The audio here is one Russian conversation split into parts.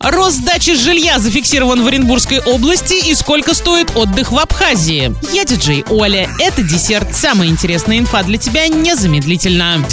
Рост сдачи жилья зафиксирован в Оренбургской области и сколько стоит отдых в Абхазии. Я диджей Оля. Это десерт. Самая интересная инфа для тебя незамедлительно.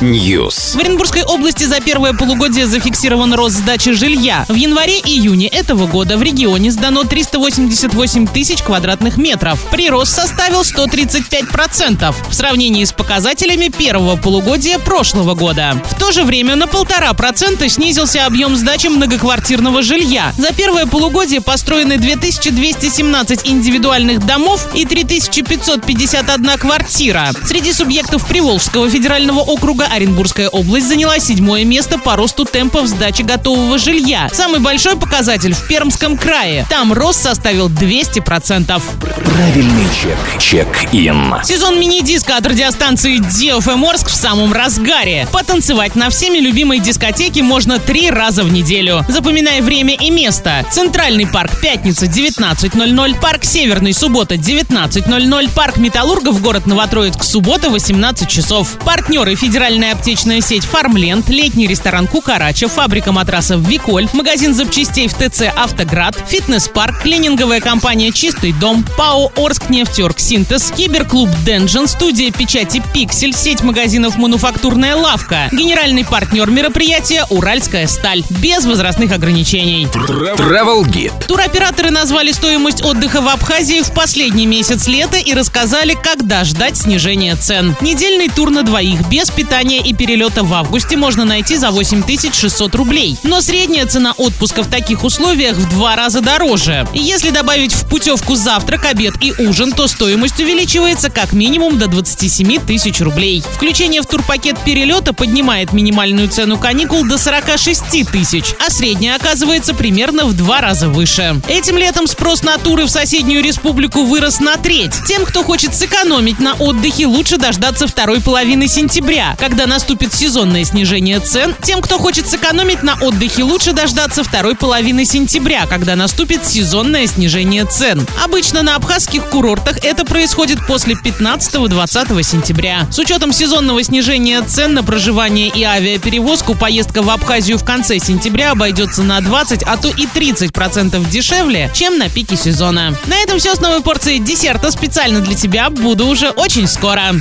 News. В Оренбургской области за первое полугодие зафиксирован рост сдачи жилья. В январе-июне этого года в регионе сдано 388 тысяч квадратных метров. Прирост составил 135% в сравнении с показателями первого полугодия прошлого года. В то же время на полтора процента снизился объем сдачи многоквартирного жилья. За первое полугодие построены 2217 индивидуальных домов и 3551 квартира. Среди субъектов Приволжского федерального округа Оренбургская область заняла седьмое место по росту темпов сдачи готового жилья. Самый большой показатель в Пермском крае. Там рост составил 200%. Правильный чек. Чек-ин. Сезон мини-диска от радиостанции DFM Орск в самом разгаре. Потанцевать на всеми любимой дискотеке можно три раза в неделю. Запоминай время и место. Центральный парк пятница 19.00, парк Северный суббота 19.00, парк Металлургов город Новотроицк суббота 18 часов. Партнеры федеральная аптечная сеть Фармленд, летний ресторан Кукарача, фабрика матрасов Виколь, магазин запчастей в ТЦ Автоград, фитнес-парк, клининговая компания Чистый дом, ПАО Орск нефтерг Синтез, киберклуб Денжен, студия печати Пиксель, сеть магазинов Мануфактурная лавка, генеральный партнер мероприятия Уральская «Красная сталь» без возрастных ограничений. Travel Guide. Туроператоры назвали стоимость отдыха в Абхазии в последний месяц лета и рассказали, когда ждать снижения цен. Недельный тур на двоих без питания и перелета в августе можно найти за 8600 рублей. Но средняя цена отпуска в таких условиях в два раза дороже. И если добавить в путевку завтрак, обед и ужин, то стоимость увеличивается как минимум до 27 тысяч рублей. Включение в турпакет перелета поднимает минимальную цену каникул до 46 6 тысяч, а средняя оказывается примерно в два раза выше. Этим летом спрос на туры в соседнюю республику вырос на треть. Тем, кто хочет сэкономить на отдыхе, лучше дождаться второй половины сентября, когда наступит сезонное снижение цен. Тем, кто хочет сэкономить на отдыхе, лучше дождаться второй половины сентября, когда наступит сезонное снижение цен. Обычно на абхазских курортах это происходит после 15-20 сентября. С учетом сезонного снижения цен на проживание и авиаперевозку поездка в Абхазию в конце сентября обойдется на 20, а то и 30% дешевле, чем на пике сезона. На этом все с новой порцией десерта специально для тебя. Буду уже очень скоро.